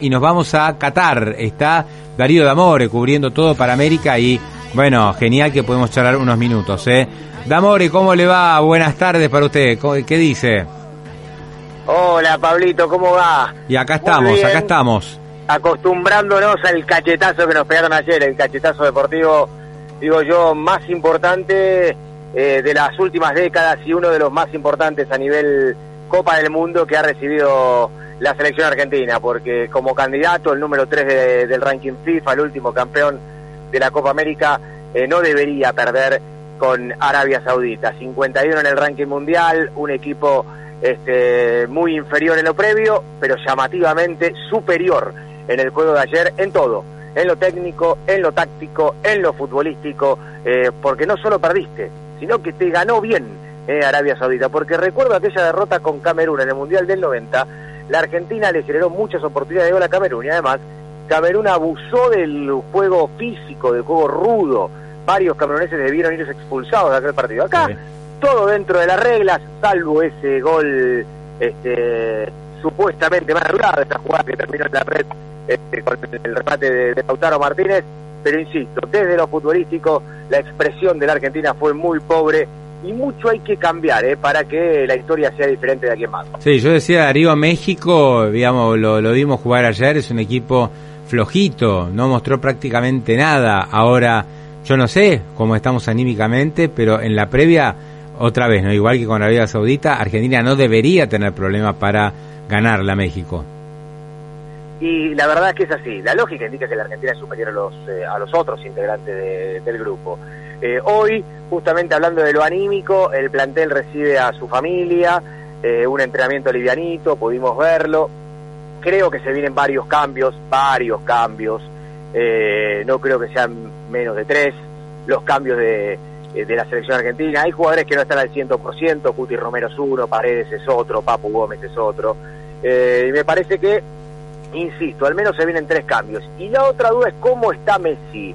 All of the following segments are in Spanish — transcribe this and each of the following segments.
Y nos vamos a Qatar. Está Darío Damore cubriendo todo para América y bueno, genial que podemos charlar unos minutos, ¿eh? Damore, ¿cómo le va? Buenas tardes para usted. ¿Qué dice? Hola, Pablito, ¿cómo va? Y acá estamos, acá estamos. Acostumbrándonos al cachetazo que nos pegaron ayer, el cachetazo deportivo, digo yo, más importante eh, de las últimas décadas y uno de los más importantes a nivel Copa del Mundo que ha recibido la selección argentina, porque como candidato, el número 3 del ranking FIFA, el último campeón de la Copa América, eh, no debería perder con Arabia Saudita. 51 en el ranking mundial, un equipo este, muy inferior en lo previo, pero llamativamente superior en el juego de ayer en todo, en lo técnico, en lo táctico, en lo futbolístico, eh, porque no solo perdiste, sino que te ganó bien eh, Arabia Saudita, porque recuerdo aquella derrota con Camerún en el Mundial del 90, la Argentina le generó muchas oportunidades de gol a Camerún y además Camerún abusó del juego físico, del juego rudo. Varios cameruneses debieron irse expulsados de aquel partido. Acá, todo dentro de las reglas, salvo ese gol este, supuestamente más de esa jugada que terminó en la red este, con el remate de, de Lautaro Martínez. Pero insisto, desde lo futbolístico, la expresión de la Argentina fue muy pobre y mucho hay que cambiar ¿eh? para que la historia sea diferente de aquí en más. Sí, yo decía Darío México, digamos, lo, lo vimos jugar ayer, es un equipo flojito, no mostró prácticamente nada. Ahora, yo no sé cómo estamos anímicamente, pero en la previa, otra vez, no igual que con Arabia Saudita, Argentina no debería tener problema para ganarla a México. Y la verdad es que es así. La lógica indica que la Argentina es superior a los, eh, a los otros integrantes del grupo. Eh, hoy, justamente hablando de lo anímico, el plantel recibe a su familia, eh, un entrenamiento livianito, pudimos verlo. Creo que se vienen varios cambios, varios cambios. Eh, no creo que sean menos de tres los cambios de, de la selección argentina. Hay jugadores que no están al 100%, Cuti Romero es uno, Paredes es otro, Papu Gómez es otro. y me parece que, insisto, al menos se vienen tres cambios. Y la otra duda es cómo está Messi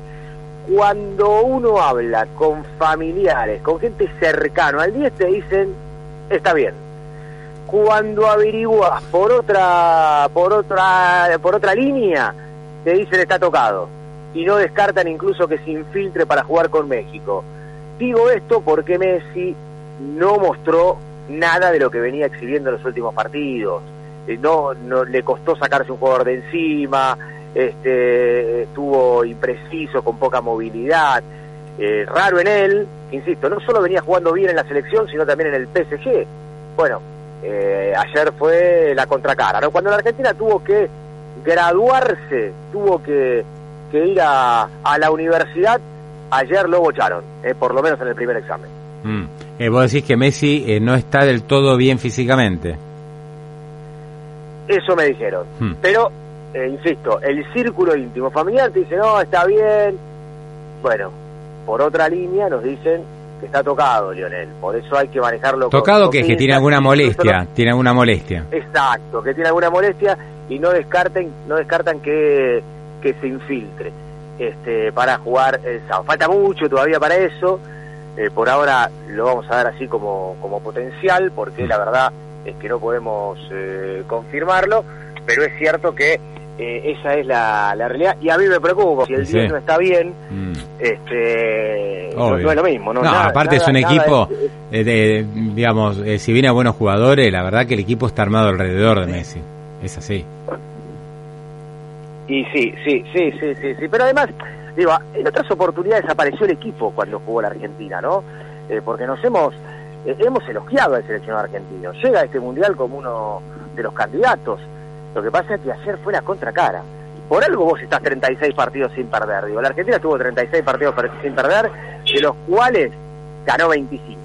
cuando uno habla con familiares, con gente cercana al 10, te dicen, está bien. Cuando averiguas por otra, por otra, por otra línea, te dicen está tocado. Y no descartan incluso que se infiltre para jugar con México. Digo esto porque Messi no mostró nada de lo que venía exhibiendo en los últimos partidos. Eh, no, no le costó sacarse un jugador de encima, este, estuvo impreciso, con poca movilidad, eh, raro en él, insisto, no solo venía jugando bien en la selección, sino también en el PSG. Bueno, eh, ayer fue la contracara, ¿no? Cuando la Argentina tuvo que graduarse, tuvo que, que ir a, a, la universidad, ayer lo bocharon, eh, por lo menos en el primer examen. Mm. Vos decís que Messi no está del todo bien físicamente. Eso me dijeron, mm. pero eh, insisto, el círculo íntimo familiar te dice, no, está bien. Bueno, por otra línea nos dicen que está tocado, Lionel. Por eso hay que manejarlo. ¿Tocado que, que tiene alguna molestia? Tiene alguna molestia. Exacto, que tiene alguna molestia y no descarten, no descartan que, que se infiltre este, para jugar el sábado. Falta mucho todavía para eso. Eh, por ahora lo vamos a dar así como, como potencial, porque la verdad es que no podemos eh, confirmarlo, pero es cierto que eh, esa es la, la, realidad. Y a mí me preocupa si el sí. no está bien mm. este no, no, es lo mismo no, no nada, aparte nada, es un equipo es, de, de, digamos eh, si viene a buenos jugadores la verdad que el equipo está armado alrededor de Messi. Es así. Y sí sí sí sí sí, sí. pero además digo en otras oportunidades apareció el equipo cuando jugó la Argentina no eh, porque nos hemos eh, hemos elogiado al seleccionado argentino. Llega a este mundial como uno de los candidatos lo que pasa es que ayer fue la contracara. Por algo vos estás 36 partidos sin perder. Digo, la Argentina tuvo 36 partidos sin perder, de los cuales ganó 25.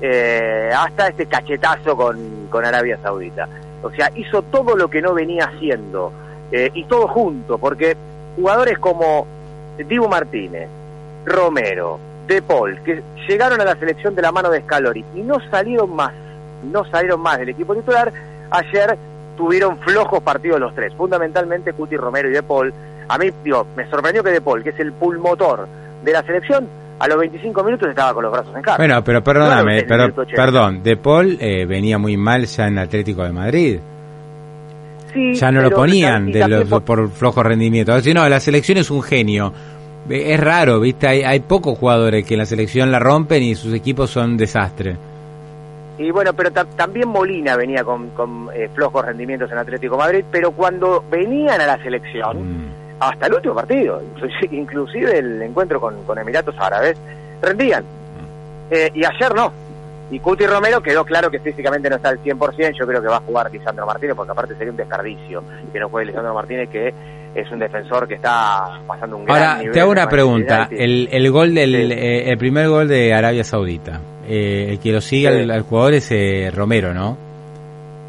Eh, hasta este cachetazo con, con Arabia Saudita. O sea, hizo todo lo que no venía haciendo eh, y todo junto, porque jugadores como Dibu Martínez, Romero, De Paul, que llegaron a la selección de la mano de Scalori y no salieron más, no salieron más del equipo titular, ayer tuvieron flojos partidos los tres, fundamentalmente Cuti Romero y De Paul. A mí, digo, me sorprendió que De Paul, que es el pulmotor de la selección, a los 25 minutos estaba con los brazos en cara. Bueno, pero perdóname, pero, perdón, De Paul eh, venía muy mal ya en Atlético de Madrid. Sí, ya no lo ponían de por... flojo rendimiento. No, la selección es un genio. Es raro, ¿viste? Hay, hay pocos jugadores que en la selección la rompen y sus equipos son desastre. Y bueno, pero también Molina venía con, eh, flojos rendimientos en Atlético Madrid, pero cuando venían a la selección, mm. hasta el último partido, inclusive el encuentro con, Emiratos Árabes, rendían. Mm. Eh, y ayer no. Y Cuti Romero quedó claro que físicamente no está al 100%, yo creo que va a jugar Lisandro Martínez, porque aparte sería un desperdicio que no juegue Lisandro Martínez, que es un defensor que está pasando un gran Ahora, te hago una pregunta, el, el gol del, eh, el primer gol de Arabia Saudita, eh, el que lo sigue al, jugador es eh, Romero, ¿no?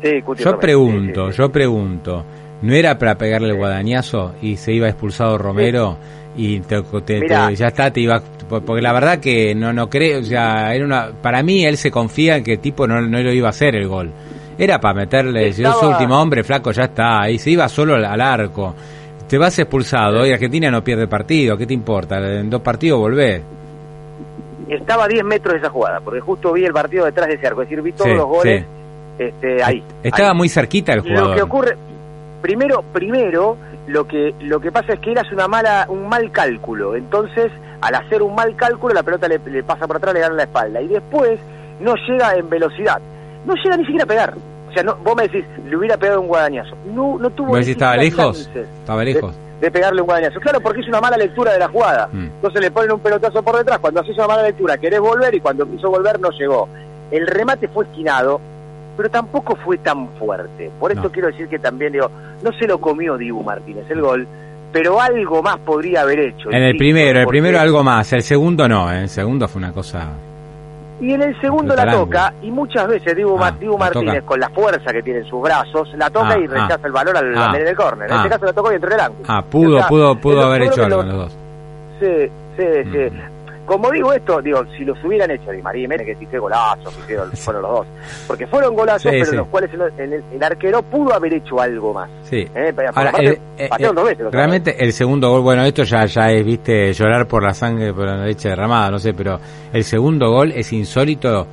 Sí, Yo pregunto, yo pregunto, ¿no era para pegarle el guadañazo y se iba expulsado Romero y ya está, te iba porque la verdad que no no creo, o sea, era una para mí él se confía en que el tipo no, no lo iba a hacer el gol. Era para meterle, si es su último hombre, flaco, ya está, y se iba solo al arco. Te vas expulsado y Argentina no pierde partido, ¿qué te importa? En dos partidos volvés estaba a 10 metros de esa jugada, porque justo vi el partido detrás de ese arco, es decir, vi todos los goles este, ahí. Estaba muy cerquita el jugador. Lo que ocurre, primero, primero, lo que, lo que pasa es que él hace una mala, un mal cálculo, entonces, al hacer un mal cálculo, la pelota le, pasa por atrás, le gana la espalda, y después no llega en velocidad, no llega ni siquiera a pegar. O sea, no, vos me decís, le hubiera pegado un guadañazo. No, no tuvo. ¿Vos estaba lejos? Estaba lejos de pegarle un guadañazo. Claro, porque es una mala lectura de la jugada. Mm. Entonces le ponen un pelotazo por detrás. Cuando haces una mala lectura, querés volver y cuando quiso volver no llegó. El remate fue esquinado, pero tampoco fue tan fuerte. Por esto quiero decir que también, digo, no se lo comió Dibu Martínez el gol, pero algo más podría haber hecho. En el primero, el primero algo más, el segundo no, ¿eh? el segundo fue una cosa y en el segundo la toca, y muchas veces Dibu, ah, Martínez, con la fuerza que tiene en sus brazos, la toca ah, y rechaza ah. el valor al ah, del córner. En este caso la tocó y entró en el ángulo. Ah, pudo, pudo, pudo haber hecho algo los dos. Sí, sí, sí. Como digo esto, digo, si los hubieran hecho Di María y Mene, que qué golazos, hicieron, fueron los dos. Porque fueron golazos, pero los cuales el, arquero pudo haber hecho algo más. Sí. ¿Eh? Eh, eh, realmente el segundo gol, bueno, esto ya, ya es, viste, llorar por la sangre, por la leche derramada, no sé, pero el segundo gol es insólito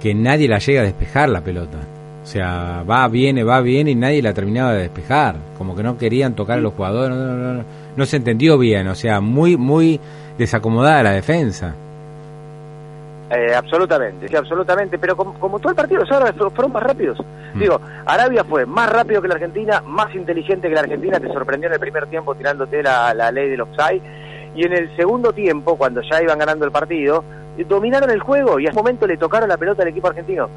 que nadie la llega a despejar la pelota. O sea, va, viene, va, viene y nadie la terminaba de despejar. Como que no querían tocar a los jugadores, no, no, no, no se entendió bien. O sea, muy, muy desacomodada la defensa. Eh, absolutamente, sí, absolutamente, pero como, todo el partido, los árabes fueron más rápidos. Mm. Digo, Arabia fue más rápido que la Argentina, más inteligente que la Argentina, te sorprendió en el primer tiempo tirándote la, la ley del offside, y en el segundo tiempo, cuando ya iban ganando el partido, dominaron el juego y a ese momento le tocaron la pelota al equipo argentino.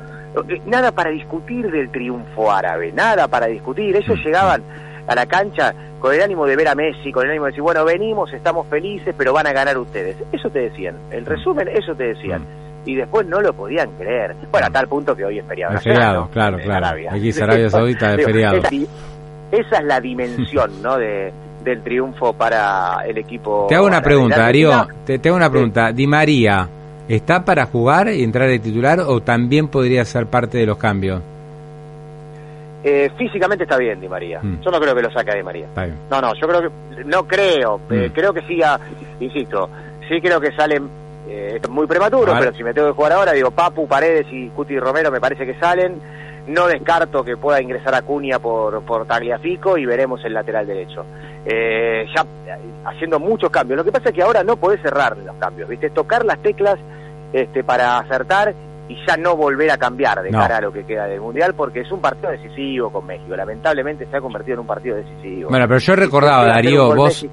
Eh, nada para discutir del triunfo árabe, nada para discutir, ellos mm. llegaban a la cancha con el ánimo de ver a Messi, con el ánimo de decir, bueno, venimos, estamos felices, pero van a ganar ustedes. Eso te decían. El resumen, eso te decían. Mm. Y después no lo podían creer. Bueno, a tal punto que hoy es feriado. Es feriado, claro, claro. Aquí es Arabia Saudita de feriado. Esa, es la dimensión, ¿no? De, del triunfo para el equipo. Te hago una pregunta, Darío. Te, te hago una pregunta. Di María, ¿está para jugar y entrar de titular o también podría ser parte de los cambios? Eh, físicamente está bien Di María. Mm. Yo no creo que lo saque Di María. No, no, yo creo que, no creo, eh, mm. creo que siga, insisto, sí creo que salen eh, muy prematuro, pero si me tengo que jugar ahora, digo, Papu, Paredes y Cuti Romero me parece que salen. No descarto que pueda ingresar a Cunia por, por Tagliafico y veremos el lateral derecho. ya haciendo muchos cambios. Lo que pasa es que ahora no podés cerrar los cambios, ¿viste? Tocar las teclas este, para acertar y ya no volver a cambiar de cara a lo que queda del Mundial, porque es un partido decisivo con México. Lamentablemente se ha convertido en un partido decisivo. Bueno, pero yo recordaba, Darío, vos,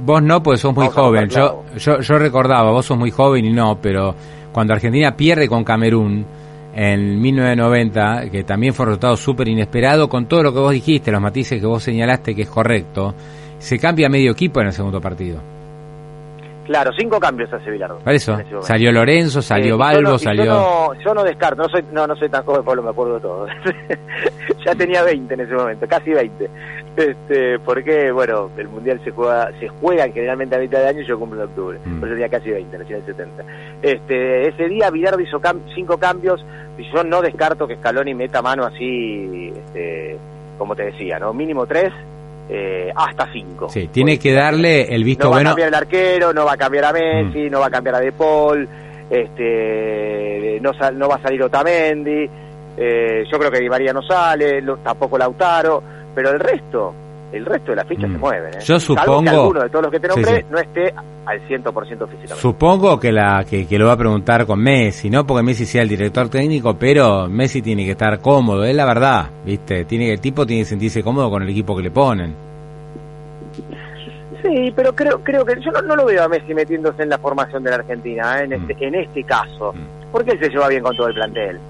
vos no, porque sos muy joven. Yo, yo, yo recordaba, vos sos muy joven y no, pero cuando Argentina pierde con Camerún en 1990, que también fue un resultado súper inesperado, con todo lo que vos dijiste, los matices que vos señalaste que es correcto, se cambia medio equipo en el segundo partido. Claro, cinco cambios hace Bilardo. Por eso, salió Lorenzo, salió Balbo, salió... Yo no, yo no, descarto, no soy, no, no soy tan joven, Pablo, me acuerdo de todo. ya tenía 20 en ese momento, casi 20. Este, porque, bueno, el Mundial se juega se juega generalmente a mitad de año y yo cumplo en octubre. Mm. Por eso tenía casi 20, nací en el 70. Este, ese día Bilardo hizo cinco cambios y yo no descarto que Scaloni meta mano así, este, como te decía, ¿no? Mínimo tres eh, hasta 5. Sí, tiene que darle el visto bueno. No va a cambiar el arquero, no va a cambiar a Messi, mm. no va a cambiar a De Paul, este, no, no va a salir Otamendi, eh, yo creo que Di María no sale, tampoco Lautaro, pero el resto, el resto de las fichas se mm. mueven. ¿eh? Yo supongo. que alguno de todos los que te nombré no esté al 100% físicamente. Supongo que, la, que, lo va a preguntar con Messi, no porque Messi sea el director técnico, pero Messi tiene que estar cómodo, es la verdad, ¿viste? Tiene, el tipo tiene que sentirse cómodo con el equipo que le ponen. Sí, pero creo creo que yo no, lo veo a Messi metiéndose en la formación de la Argentina, ¿eh? en, este, mm. en este caso, mm. porque él se lleva bien con todo el plantel.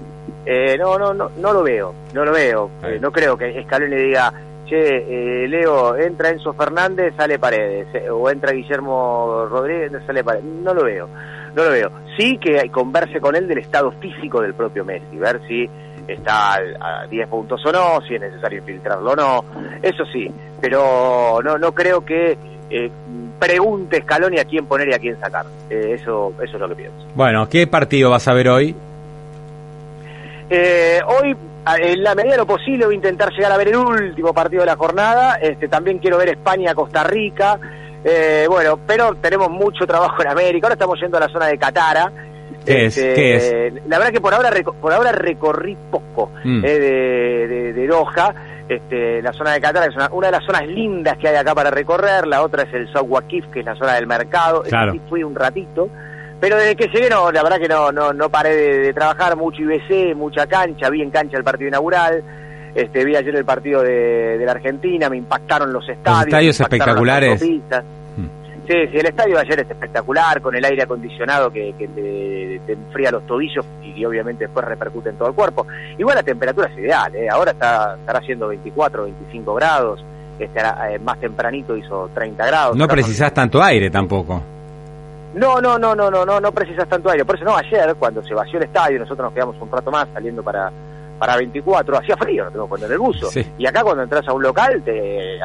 Eh, no, no, no, no lo veo, no lo veo. no creo que Scaloni le diga, che, eh, Leo, entra Enzo Fernández, sale Paredes, eh, o entra Guillermo Rodríguez, sale Paredes. No lo veo, no lo veo. Sí que converse con él del estado físico del propio Messi, ver si está a 10 puntos o no, si es necesario infiltrarlo o no, eso sí, pero no, no creo que eh, pregunte Scaloni a quién poner y a quién sacar. eso, eso es lo que pienso. Bueno, ¿qué partido vas a ver hoy? hoy en la medida de lo posible voy a intentar llegar a ver el último partido de la jornada. Este, también quiero ver España-Costa Rica. Eh, bueno, pero tenemos mucho trabajo en América. Ahora estamos yendo a la zona de Catara. ¿Qué es? Este, ¿Qué es? La verdad que por ahora por ahora recorrí poco mm. eh, de, de, de, Doha. Este, la zona de Qatar es una, de las zonas lindas que hay acá para recorrer. La otra es el South que es la zona del mercado. Claro. fui un ratito. Pero desde que llegué, no, la verdad que no, no, no paré de, trabajar, mucho IBC, mucha cancha, vi en cancha el partido inaugural, este, vi ayer el partido de, la Argentina, me impactaron los estadios. Los estadios espectaculares. Hmm. Sí, sí, el estadio de ayer es espectacular, con el aire acondicionado que, te, enfría los tobillos y que obviamente después repercute en todo el cuerpo. Igual la temperatura es ideal, ¿eh? ahora está, estará haciendo 24, 25 grados, este, eh, más tempranito hizo 30 grados. No precisás tanto aire tampoco. No, no, no, no, no, no, no precisas tanto aire. Por eso no, ayer, cuando se vació el estadio, nosotros nos quedamos un rato más saliendo para, para 24, hacía frío, no tengo cuando en el buzo. Y acá cuando entras a un local, te,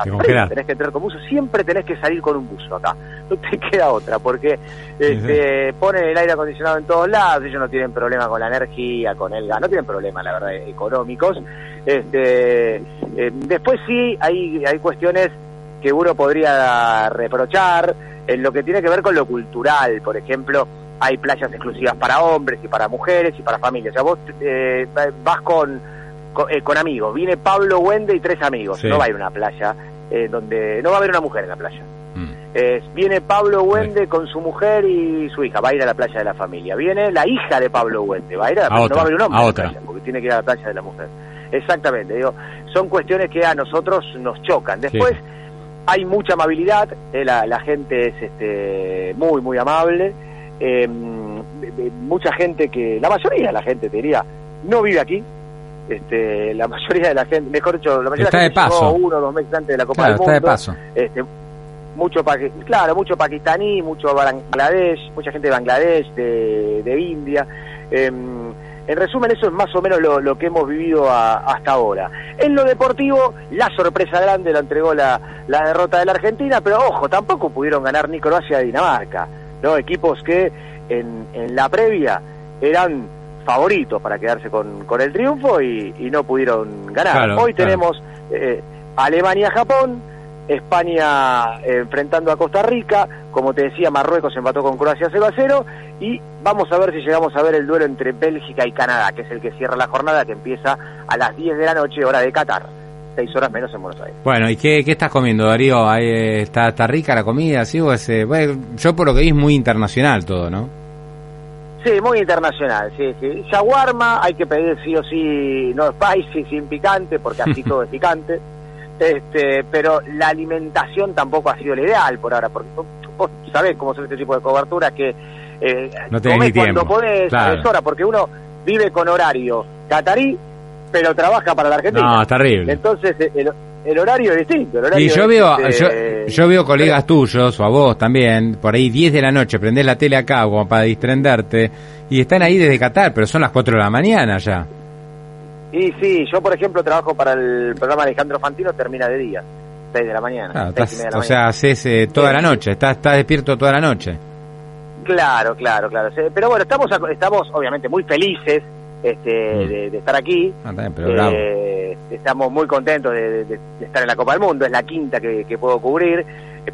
tenés que entrar con buzo, siempre tenés que salir con un buzo acá. No te queda otra, porque este, ponen el aire acondicionado en todos lados, ellos no tienen problema con la energía, con el gas, no tienen problemas, la verdad, económicos. Este, eh, después sí, hay, hay cuestiones que uno podría reprochar, en lo que tiene que ver con lo cultural, por ejemplo, hay playas exclusivas para hombres y para mujeres y para familias. O sea, vos eh, vas con, eh, con, amigos, viene Pablo Wende y tres amigos, no va a ir a una playa eh, donde no va a haber una mujer en la playa. Mm. viene Pablo Wende con su mujer y su hija, va a ir a la playa de la familia. Viene la hija de Pablo Wende, va a ir a la playa, no va a haber un hombre en la playa, porque tiene que ir a la playa de la mujer. Exactamente, digo, son cuestiones que a nosotros nos chocan. Después hay mucha amabilidad, eh, la, gente es este, muy, muy amable. Em, mucha gente que, la mayoría de la gente, te diría, no vive aquí. Este, la mayoría de la gente, mejor dicho, la mayoría está de la gente paso. uno o dos meses antes de la Copa del Mundo. Está de paso. Este, mucho claro, mucho pakistaní, mucho Bangladesh, mucha gente de Bangladesh, de, de India. Eh, en resumen, eso es más o menos lo, que hemos vivido hasta ahora. En lo deportivo, la sorpresa grande la entregó la, derrota de la Argentina, pero ojo, tampoco pudieron ganar ni Croacia ni Dinamarca, ¿no? Equipos que en, la previa eran favoritos para quedarse con, el triunfo y, no pudieron ganar. Hoy tenemos eh, Alemania-Japón, España eh, enfrentando a Costa Rica, como te decía, Marruecos empató con Croacia 0 a 0 y vamos a ver si llegamos a ver el duelo entre Bélgica y Canadá, que es el que cierra la jornada que empieza a las 10 de la noche, hora de Qatar. Seis horas menos en Buenos Aires. Bueno, ¿y qué, estás comiendo, Darío? Ahí está, está rica la comida? ¿sí? yo por lo que vi es muy internacional todo, ¿no? Sí, muy internacional, sí, sí. Shawarma hay que pedir sí o sí, no spicy, sin picante, porque así todo es picante. Este, pero la alimentación tampoco ha sido la ideal por ahora, porque vos sabés cómo son este tipo de coberturas que eh, no tenés cuando podés, hora, porque uno vive con horario catarí, pero trabaja para la Argentina. No, terrible. Entonces el, horario es distinto. y yo veo, yo, yo veo colegas tuyos, o a vos también, por ahí 10 de la noche, prendés la tele acá como para distrenderte, y están ahí desde Qatar, pero son las 4 de la mañana ya. Y sí, yo por ejemplo trabajo para el programa Alejandro Fantino, termina de día, 6 de la mañana. Ah, estás- de la o sea, haces eh, toda Sí. la noche, estás, estás despierto toda la noche. Claro, claro, claro. Pero bueno, estamos, estamos obviamente muy felices este, Mm. de, de estar aquí. Ah, bien, pero. Eh, estamos muy contentos de, de- de estar en la Copa del Mundo, es la quinta que, que puedo cubrir.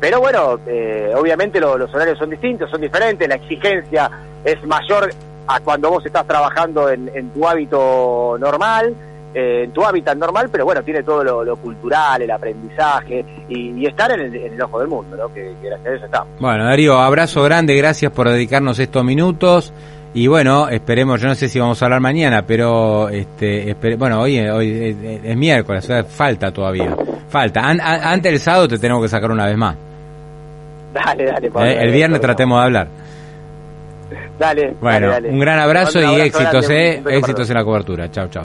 Pero bueno, eh, obviamente lo- los horarios son distintos, son diferentes, la exigencia es mayor a cuando vos estás trabajando en, en tu hábito normal, eh, en tu hábitat normal, pero bueno, tiene todo lo, lo cultural, el aprendizaje y, y estar en el, en el ojo del mundo, ¿no? que, que gracias a eso estamos. Bueno, Darío, abrazo grande, gracias por dedicarnos estos minutos. Y bueno, esperemos, yo no sé si vamos a hablar mañana, pero este, espere- bueno, hoy, hoy es, es miércoles, o sea, falta todavía. Falta. An- an- antes del sábado te tenemos que sacar una vez más. Dale, dale, Pablo, Eh, el viernes tratemos de hablar. Dale. Bueno, dale, dale. un gran abrazo y abrazo éxitos, eh, éxitos en la cobertura. Chao, chao.